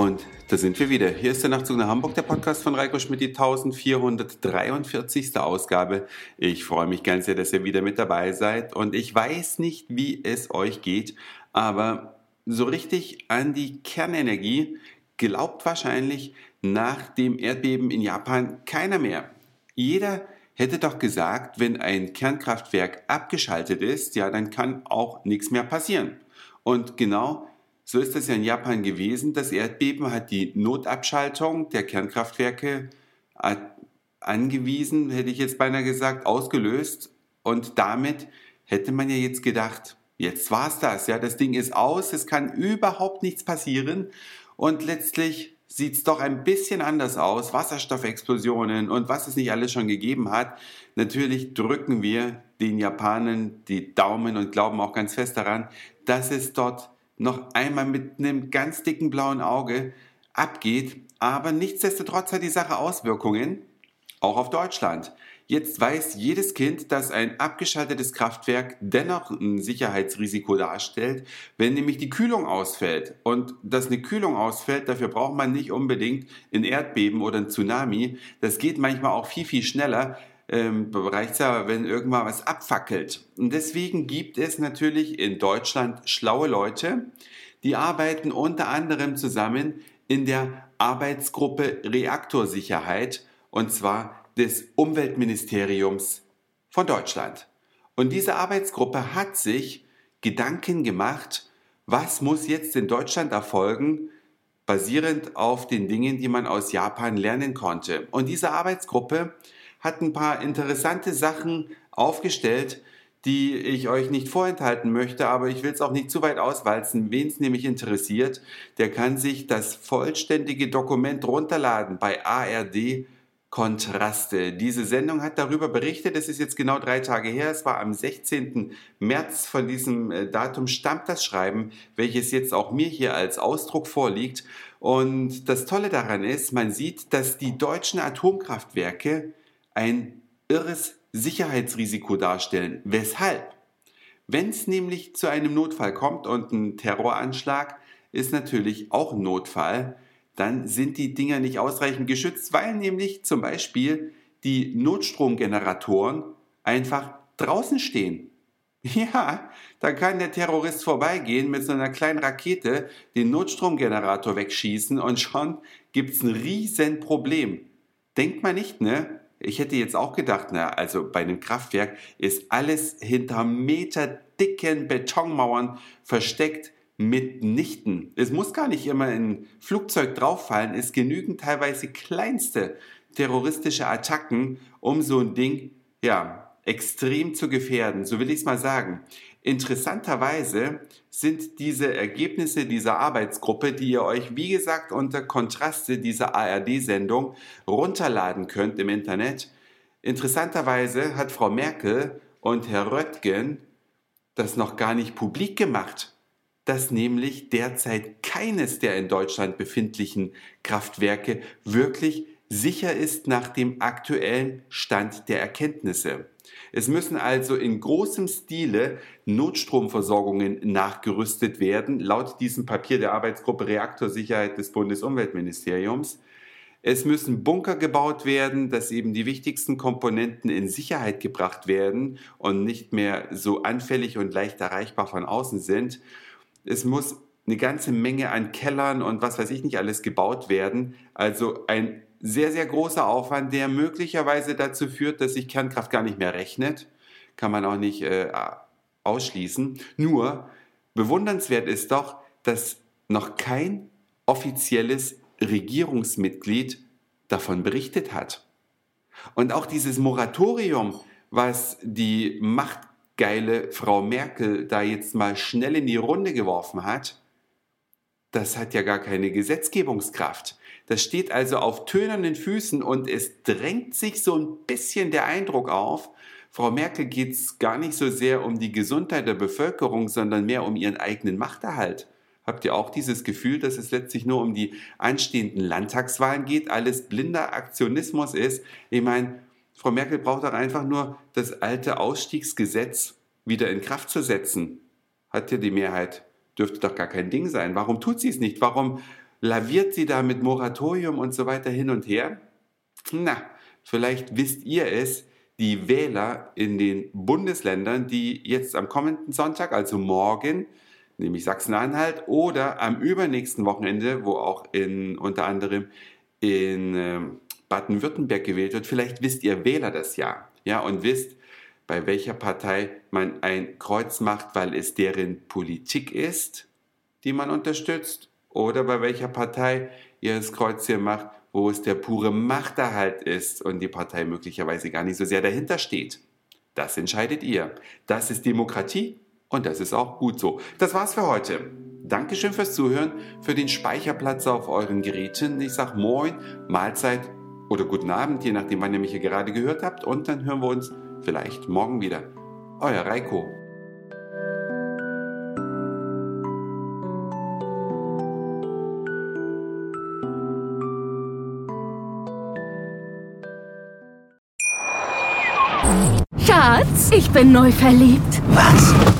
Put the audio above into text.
Und da sind wir wieder. Hier ist der Nachtzug nach Hamburg, der Podcast von Reiko Schmidt, die 1443. Ausgabe. Ich freue mich ganz sehr, dass ihr wieder mit dabei seid. Und ich weiß nicht, wie es euch geht, aber so richtig an die Kernenergie glaubt wahrscheinlich nach dem Erdbeben in Japan keiner mehr. Jeder hätte doch gesagt, wenn ein Kernkraftwerk abgeschaltet ist, ja, dann kann auch nichts mehr passieren. Und genau so ist es ja in Japan gewesen. Das Erdbeben hat die Notabschaltung der Kernkraftwerke angewiesen, hätte ich jetzt beinahe gesagt, ausgelöst. Und damit hätte man ja jetzt gedacht, jetzt war es das. Ja, das Ding ist aus, es kann überhaupt nichts passieren. Und letztlich sieht es doch ein bisschen anders aus. Wasserstoffexplosionen und was es nicht alles schon gegeben hat. Natürlich drücken wir den Japanern die Daumen und glauben auch ganz fest daran, dass es dort noch einmal mit einem ganz dicken blauen Auge abgeht. Aber nichtsdestotrotz hat die Sache Auswirkungen, auch auf Deutschland. Jetzt weiß jedes Kind, dass ein abgeschaltetes Kraftwerk dennoch ein Sicherheitsrisiko darstellt, wenn nämlich die Kühlung ausfällt. Und dass eine Kühlung ausfällt, dafür braucht man nicht unbedingt ein Erdbeben oder ein Tsunami. Das geht manchmal auch viel, viel schneller ähm, reicht ja, wenn irgendwann was abfackelt. Und deswegen gibt es natürlich in Deutschland schlaue Leute, die arbeiten unter anderem zusammen in der Arbeitsgruppe Reaktorsicherheit und zwar des Umweltministeriums von Deutschland. Und diese Arbeitsgruppe hat sich Gedanken gemacht, was muss jetzt in Deutschland erfolgen, basierend auf den Dingen, die man aus Japan lernen konnte. Und diese Arbeitsgruppe hat ein paar interessante Sachen aufgestellt, die ich euch nicht vorenthalten möchte, aber ich will es auch nicht zu weit auswalzen. Wen es nämlich interessiert, der kann sich das vollständige Dokument runterladen bei ARD Kontraste. Diese Sendung hat darüber berichtet, es ist jetzt genau drei Tage her, es war am 16. März von diesem äh, Datum stammt das Schreiben, welches jetzt auch mir hier als Ausdruck vorliegt. Und das Tolle daran ist, man sieht, dass die deutschen Atomkraftwerke ein irres Sicherheitsrisiko darstellen. Weshalb? Wenn es nämlich zu einem Notfall kommt und ein Terroranschlag ist natürlich auch ein Notfall, dann sind die Dinger nicht ausreichend geschützt, weil nämlich zum Beispiel die Notstromgeneratoren einfach draußen stehen. Ja, dann kann der Terrorist vorbeigehen mit so einer kleinen Rakete, den Notstromgenerator wegschießen und schon gibt es ein riesen Problem. Denkt man nicht, ne? Ich hätte jetzt auch gedacht, na, also bei einem Kraftwerk ist alles hinter meterdicken Betonmauern versteckt mitnichten. Es muss gar nicht immer ein Flugzeug drauffallen, es genügen teilweise kleinste terroristische Attacken, um so ein Ding, ja, extrem zu gefährden. So will ich es mal sagen. Interessanterweise sind diese Ergebnisse dieser Arbeitsgruppe, die ihr euch, wie gesagt, unter Kontraste dieser ARD-Sendung runterladen könnt im Internet. Interessanterweise hat Frau Merkel und Herr Röttgen das noch gar nicht publik gemacht, dass nämlich derzeit keines der in Deutschland befindlichen Kraftwerke wirklich sicher ist nach dem aktuellen Stand der Erkenntnisse. Es müssen also in großem Stile Notstromversorgungen nachgerüstet werden, laut diesem Papier der Arbeitsgruppe Reaktorsicherheit des Bundesumweltministeriums. Es müssen Bunker gebaut werden, dass eben die wichtigsten Komponenten in Sicherheit gebracht werden und nicht mehr so anfällig und leicht erreichbar von außen sind. Es muss eine ganze Menge an Kellern und was weiß ich nicht alles gebaut werden. Also ein sehr, sehr großer Aufwand, der möglicherweise dazu führt, dass sich Kernkraft gar nicht mehr rechnet. Kann man auch nicht äh, ausschließen. Nur bewundernswert ist doch, dass noch kein offizielles Regierungsmitglied davon berichtet hat. Und auch dieses Moratorium, was die machtgeile Frau Merkel da jetzt mal schnell in die Runde geworfen hat, das hat ja gar keine Gesetzgebungskraft. Das steht also auf tönernen Füßen und es drängt sich so ein bisschen der Eindruck auf, Frau Merkel geht es gar nicht so sehr um die Gesundheit der Bevölkerung, sondern mehr um ihren eigenen Machterhalt. Habt ihr auch dieses Gefühl, dass es letztlich nur um die anstehenden Landtagswahlen geht, alles blinder Aktionismus ist? Ich meine, Frau Merkel braucht doch einfach nur das alte Ausstiegsgesetz wieder in Kraft zu setzen. Hat ja die Mehrheit. Dürfte doch gar kein Ding sein. Warum tut sie es nicht? Warum laviert sie da mit Moratorium und so weiter hin und her? Na, vielleicht wisst ihr es, die Wähler in den Bundesländern, die jetzt am kommenden Sonntag, also morgen, nämlich Sachsen-Anhalt, oder am übernächsten Wochenende, wo auch in, unter anderem in äh, Baden-Württemberg gewählt wird, vielleicht wisst ihr Wähler das ja, ja, und wisst, bei welcher Partei man ein Kreuz macht, weil es deren Politik ist, die man unterstützt, oder bei welcher Partei ihr das Kreuz hier macht, wo es der pure Machterhalt ist und die Partei möglicherweise gar nicht so sehr dahinter steht. Das entscheidet ihr. Das ist Demokratie und das ist auch gut so. Das war's für heute. Dankeschön fürs Zuhören, für den Speicherplatz auf euren Geräten. Ich sag Moin, Mahlzeit oder guten Abend, je nachdem, wann ihr mich hier gerade gehört habt. Und dann hören wir uns vielleicht morgen wieder. Euer Reiko. Schatz, ich bin neu verliebt. Was?